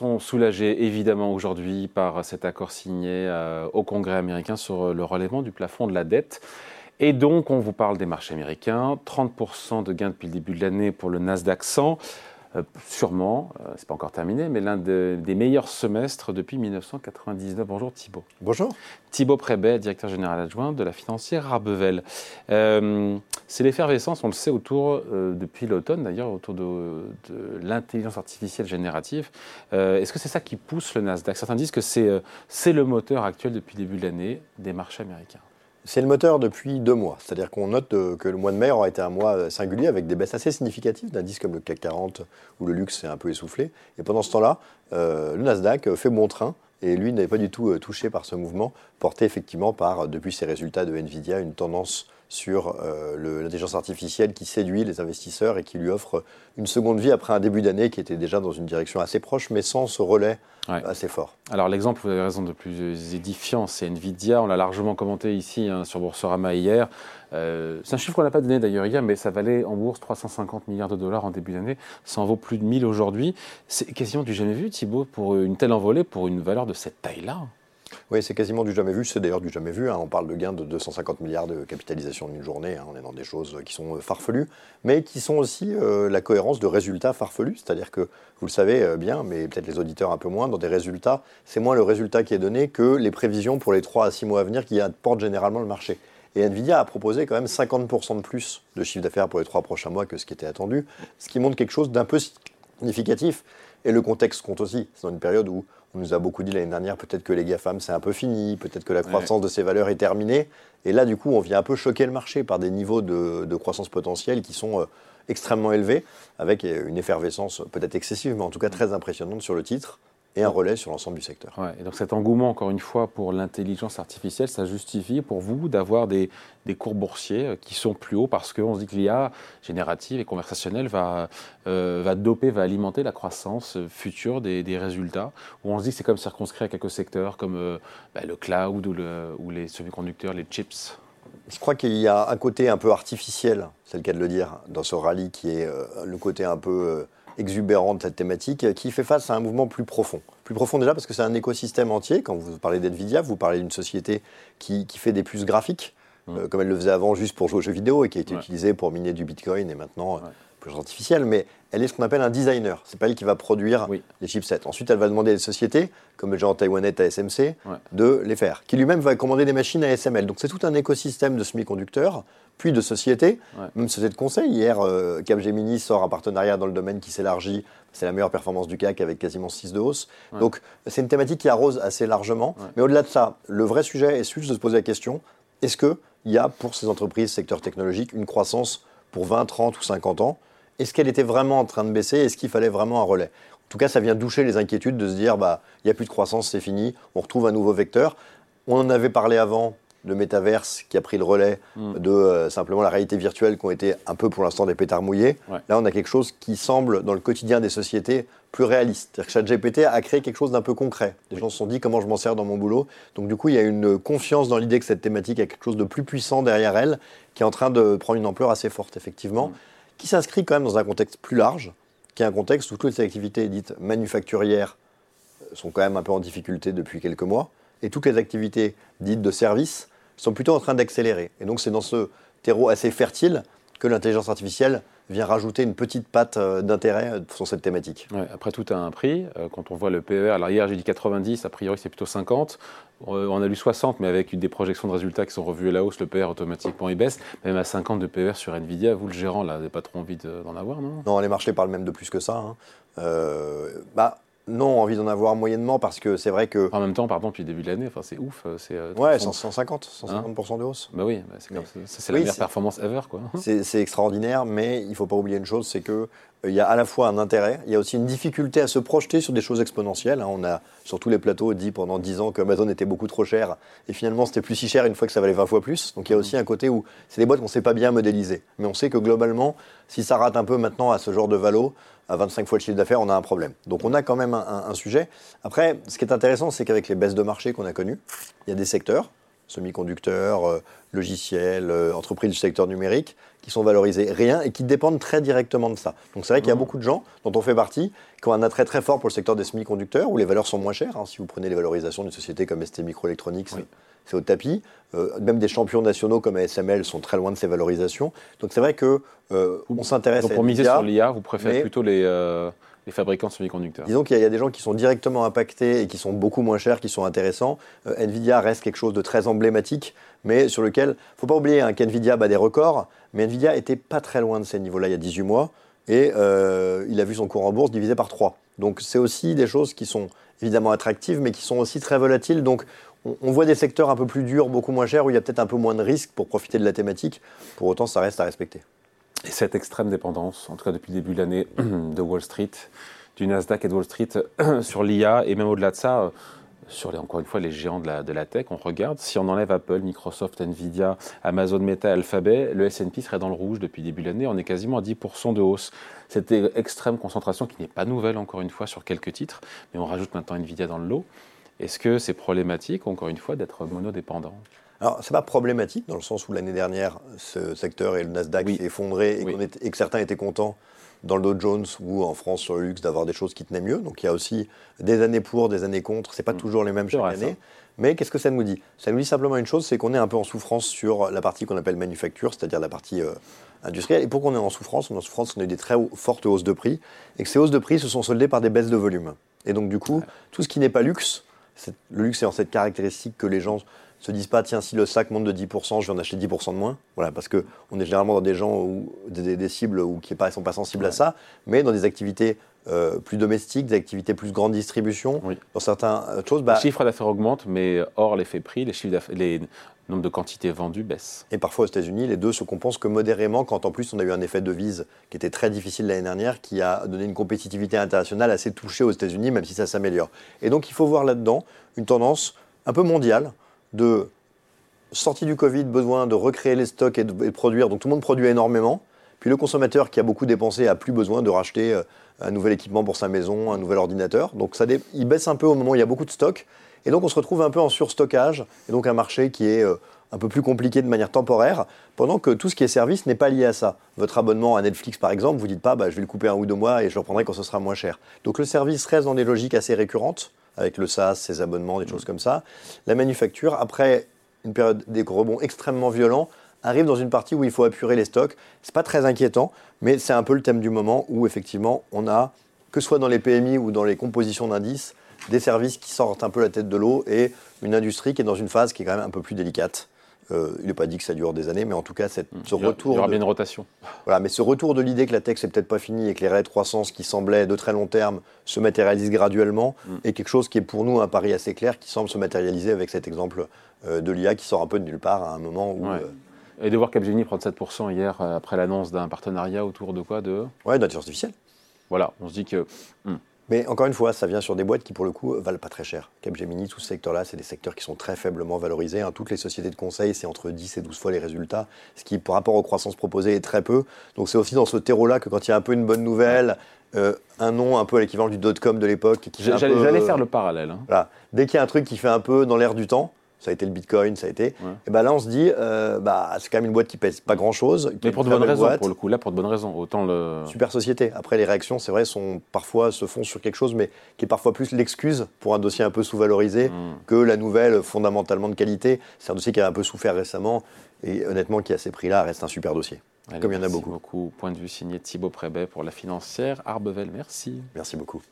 sont soulagés évidemment aujourd'hui par cet accord signé euh, au Congrès américain sur le relèvement du plafond de la dette. Et donc, on vous parle des marchés américains. 30% de gains depuis le début de l'année pour le Nasdaq 100. Euh, sûrement, ce euh, c'est pas encore terminé, mais l'un des meilleurs semestres depuis 1999. Bonjour Thibault. Bonjour. Thibault Prébet, directeur général adjoint de la financière Rabevel. Euh, c'est l'effervescence, on le sait, autour, depuis l'automne d'ailleurs, autour de, l'intelligence artificielle générative. Est-ce que c'est ça qui pousse le Nasdaq? Certains disent que c'est le moteur actuel depuis le début de l'année des marchés américains. C'est le moteur depuis deux mois. C'est-à-dire qu'on note euh, que le mois de mai aura été un mois euh, singulier avec des baisses assez significatives d'indices comme le CAC 40 où le luxe s'est un peu essoufflé. Et pendant ce temps-là, euh, le Nasdaq fait bon train et lui n'avait pas du tout touché par ce mouvement, porté effectivement par, depuis ses résultats de Nvidia, une tendance sur l'intelligence artificielle qui séduit les investisseurs et qui lui offre une seconde vie après un début d'année qui était déjà dans une direction assez proche, mais sans ce relais assez fort. Alors l'exemple, vous avez raison, de plus édifiant, c'est Nvidia. On l'a largement commenté ici hein, sur Boursorama hier. Euh, c'est un chiffre qu'on n'a pas donné d'ailleurs hier, mais ça valait en bourse 350 milliards de dollars en début d'année. Ça en vaut plus de 1000 aujourd'hui. C'est quasiment du jamais vu, Thibault, pour une telle envolée, pour une valeur de cette taille-là. Oui, c'est quasiment du jamais vu. C'est d'ailleurs du jamais vu. Hein. On parle de gains de 250 milliards de capitalisation en une journée. Hein. On est dans des choses qui sont euh, farfelues, mais qui sont aussi euh, la cohérence de résultats farfelus. C'est-à-dire que, vous le savez euh, bien, mais peut-être les auditeurs un peu moins, dans des résultats, c'est moins le résultat qui est donné que les prévisions pour les 3 à 6 mois à venir qui apportent généralement le marché. Et Nvidia a proposé quand même 50% de plus de chiffre d'affaires pour les 3 prochains mois que ce qui était attendu, ce qui montre quelque chose d'un peu significatif. Et le contexte compte aussi. C'est dans une période où on nous a beaucoup dit l'année dernière, peut-être que les GAFAM, c'est un peu fini, peut-être que la croissance de ces valeurs est terminée. Et là, du coup, on vient un peu choquer le marché par des niveaux de, croissance potentielle qui sont euh, extrêmement élevés, avec euh, une effervescence peut-être excessive, mais en tout cas très impressionnante sur le titre et un relais sur l'ensemble du secteur. et donc cet engouement, encore une fois, pour l'intelligence artificielle, ça justifie pour vous d'avoir des, des, cours boursiers euh, qui sont plus hauts parce qu'on se dit que l'IA générative et conversationnelle va, euh, va doper, va alimenter la croissance future des, des résultats, où on se dit que c'est comme circonscrit à quelques secteurs comme euh, bah, le cloud ou, le, ou les semi-conducteurs, les chips. Je crois qu'il y a un côté un peu artificiel, c'est le cas de le dire, dans ce rallye qui est le côté un peu exubérant de cette thématique, qui fait face à un mouvement plus profond. Plus profond déjà parce que c'est un écosystème entier. Quand vous parlez d'NVIDIA, vous parlez d'une société qui, fait des puces graphiques, mmh. euh, comme elle le faisait avant juste pour jouer aux jeux vidéo et qui a été utilisée pour miner du Bitcoin et maintenant euh, plus artificielle. Mais elle est ce qu'on appelle un designer. C'est pas elle qui va produire les chipsets. Ensuite, elle va demander à des sociétés, comme le genre taïwanais TSMC, de les faire. Qui lui-même va commander des machines à SML. Donc c'est tout un écosystème de semi-conducteurs, puis de sociétés, même sociétés de conseil. Hier, euh, Capgemini sort un partenariat dans le domaine qui s'élargit. C'est la meilleure performance du CAC avec quasiment 6 de hausse. Donc c'est une thématique qui arrose assez largement. Mais au-delà de ça, le vrai sujet est juste de se poser la question est-ce qu'il y a pour ces entreprises, secteur technologique, une croissance pour 20, 30 ou 50 ans est-ce qu'elle était vraiment en train de baisser Est-ce qu'il fallait vraiment un relais? En tout cas, ça vient doucher les inquiétudes de se dire, bah, il n'y a plus de croissance, c'est fini, on retrouve un nouveau vecteur. On en avait parlé avant, le métaverse qui a pris le relais hmm. de euh, simplement la réalité virtuelle qui ont été un peu pour l'instant des pétards mouillés. Là, on a quelque chose qui semble, dans le quotidien des sociétés, plus réaliste. C'est-à-dire que ChatGPT a créé quelque chose d'un peu concret. Les gens se sont dit comment je m'en sers dans mon boulot? Donc du coup, il y a une confiance dans l'idée que cette thématique a quelque chose de plus puissant derrière elle, qui est en train de prendre une ampleur assez forte, effectivement. Hmm qui s'inscrit quand même dans un contexte plus large, qui est un contexte où toutes les activités dites manufacturières euh, sont quand même un peu en difficulté depuis quelques mois, et toutes les activités dites de services sont plutôt en train d'accélérer. Et donc c'est dans ce terreau assez fertile que l'intelligence artificielle vient rajouter une petite patte euh, d'intérêt euh, sur cette thématique. après, tout a un prix. Quand on voit le PER, alors hier j'ai dit 90, a priori c'est plutôt 50. On a lu 60, mais avec des projections de résultats qui sont revues à la hausse, le PER automatiquement il baisse. Même à 50 de PER sur Nvidia, vous le gérant, là, n'avez pas trop envie d'en avoir, non? Non, les marchés parlent même de plus que ça. Hein. bah, non, envie d'en avoir moyennement parce que c'est vrai que. En même temps, pardon, depuis le début de l'année, enfin, c'est ouf. C'est, euh, ouais, 150, 150% de hausse. Bah oui, bah, c'est, la meilleure performance ever. Quoi. C'est, extraordinaire, mais il ne faut pas oublier une chose c'est que il y a à la fois un intérêt, il y a aussi une difficulté à se projeter sur des choses exponentielles. Hein. On a sur tous les plateaux dit pendant 10 ans que Amazon était beaucoup trop cher et finalement c'était plus si cher une fois que ça valait 20 fois plus. Donc il y a aussi un côté où c'est des boîtes qu'on ne sait pas bien modéliser. Mais on sait que globalement, si ça rate un peu maintenant à ce genre de valo, à 25 fois le chiffre d'affaires, on a un problème. Donc on a quand même un, sujet. Après, ce qui est intéressant, c'est qu'avec les baisses de marché qu'on a connues, il y a des secteurs, semi-conducteurs, euh, logiciels, euh, entreprises du secteur numérique, qui sont valorisés rien et qui dépendent très directement de ça. Donc c'est vrai qu'il y a mmh. beaucoup de gens dont on fait partie qui ont un attrait très fort pour le secteur des semi-conducteurs où les valeurs sont moins chères. Hein. Si vous prenez les valorisations d'une société comme ST Microelectronics, c'est au tapis. Euh, même des champions nationaux comme ASML sont très loin de ces valorisations. Donc c'est vrai que on s'intéresse. Donc pour miser sur l'IA, vous préférez plutôt les les fabricants de semi-conducteurs Disons qu'il y, a des gens qui sont directement impactés et qui sont beaucoup moins chers, qui sont intéressants. Euh, Nvidia reste quelque chose de très emblématique, mais sur lequel, il faut pas oublier hein, qu'Nvidia bat des records, mais Nvidia était pas très loin de ces niveaux-là il y a 18 mois, et euh, il a vu son cours en bourse divisé par 3. Donc c'est aussi des choses qui sont évidemment attractives, mais qui sont aussi très volatiles. Donc on, voit des secteurs un peu plus durs, beaucoup moins chers, où il y a peut-être un peu moins de risques pour profiter de la thématique. Pour autant, ça reste à respecter. Et cette extrême dépendance, en tout cas depuis le début de l'année, de Wall Street, du Nasdaq et de Wall Street sur l'IA, et même au-delà de ça, euh, sur encore une fois les géants de la, de la, tech, on regarde, si on enlève Apple, Microsoft, Nvidia, Amazon Meta, Alphabet, le S&P serait dans le rouge depuis début de l'année, on est quasiment à 10% de hausse. Cette extrême concentration qui n'est pas nouvelle encore une fois sur quelques titres, mais on rajoute maintenant Nvidia dans le lot. Est-ce que c'est problématique, encore une fois, d'être monodépendant? Alors, c'est pas problématique dans le sens où l'année dernière, ce secteur et le Nasdaq s'est effondré et, que certains étaient contents dans le Dow Jones ou en France sur le luxe d'avoir des choses qui tenaient mieux. Donc, il y a aussi des années pour, des années contre. C'est pas mm. toujours les mêmes chaque année. Mais qu'est-ce que ça nous dit? Ça nous dit simplement une chose, c'est qu'on est un peu en souffrance sur la partie qu'on appelle manufacture, c'est-à-dire la partie euh, industrielle. Et pourquoi on est en souffrance On est en souffrance qu'on a eu des très fortes hausses de prix et que ces hausses de prix se sont soldées par des baisses de volume. Et donc, du coup, tout ce qui n'est pas luxe, le luxe est en cette caractéristique que les gens se disent pas, tiens, si le sac monte de 10%, je vais en acheter 10% de moins. Voilà, parce qu'on est généralement dans des gens, où, des, cibles où, qui ne sont pas sensibles à ça, mais dans des activités euh, plus domestiques, des activités plus grande distribution, dans certaines euh, choses. Bah, les chiffres d'affaires augmentent, mais hors l'effet prix, les chiffres les nombres de quantités vendues baissent. Et parfois aux États-Unis, les deux se compensent que modérément, quand en plus on a eu un effet de vise qui était très difficile l'année dernière, qui a donné une compétitivité internationale assez touchée aux États-Unis, même si ça s'améliore. Et donc il faut voir là-dedans une tendance un peu mondiale de sortie du Covid, besoin de recréer les stocks et de, produire. Donc tout le monde produit énormément. Puis le consommateur qui a beaucoup dépensé a plus besoin de racheter euh, un nouvel équipement pour sa maison, un nouvel ordinateur. Donc ça il baisse un peu au moment où il y a beaucoup de stocks. Et donc on se retrouve un peu en surstockage, et donc un marché qui est euh, un peu plus compliqué de manière temporaire, pendant que tout ce qui est service n'est pas lié à ça. Votre abonnement à Netflix, par exemple, vous dites pas, bah, je vais le couper un ou deux mois et je le reprendrai quand ce sera moins cher. Donc le service reste dans des logiques assez récurrentes avec le SaaS, ses abonnements, des choses comme ça. La manufacture, après une période des rebonds extrêmement violents, arrive dans une partie où il faut apurer les stocks. C'est pas très inquiétant, mais c'est un peu le thème du moment où effectivement on a, que ce soit dans les PMI ou dans les compositions d'indices, des services qui sortent un peu la tête de l'eau et une industrie qui est dans une phase qui est quand même un peu plus délicate. Euh, il n'est pas dit que ça dure des années, mais en tout cas, cette, ce retour. Il y aura bien une rotation. Voilà, mais ce retour de l'idée que la tech, c'est peut-être pas fini et que les raies de croissance qui semblaient de très long terme se matérialisent graduellement mm. est quelque chose qui est pour nous un pari assez clair qui semble se matérialiser avec cet exemple euh, de l'IA qui sort un peu de nulle part à un moment où. Euh, et de voir Capgemini prendre 7% hier après l'annonce d'un partenariat autour de quoi de... Ouais, d'intelligence artificielle. Voilà, on se dit que. Hmm. Mais encore une fois, ça vient sur des boîtes qui, pour le coup, valent pas très cher. Capgemini, tout ce secteur-là, c'est des secteurs qui sont très faiblement valorisés. Hein. Toutes les sociétés de conseil, c'est entre 10 et 12 fois les résultats, ce qui, par rapport aux croissances proposées, est très peu. Donc c'est aussi dans ce terreau-là que quand il y a un peu une bonne nouvelle, euh, un nom un peu à l'équivalent du dot-com de l'époque. J'allais faire le parallèle. Hein. Voilà. Dès qu'il y a un truc qui fait un peu dans l'air du temps, ça a été le Bitcoin, ça a été. Et ben là, on se dit, euh, bah, c'est quand même une boîte qui pèse pas grand chose. Mais pour de bonnes raisons, pour le coup, là, pour de bonnes raisons. Autant le. Super société. Après, les réactions, c'est vrai, sont parfois se font sur quelque chose, mais qui est parfois plus l'excuse pour un dossier un peu sous-valorisé hmm. que la nouvelle fondamentalement de qualité. C'est un dossier qui a un peu souffert récemment et honnêtement, qui à ces prix-là reste un super dossier. comme il y en a beaucoup. beaucoup. Point de vue signé Thibaut Prébet pour la financière. Arbevel, merci. Merci beaucoup.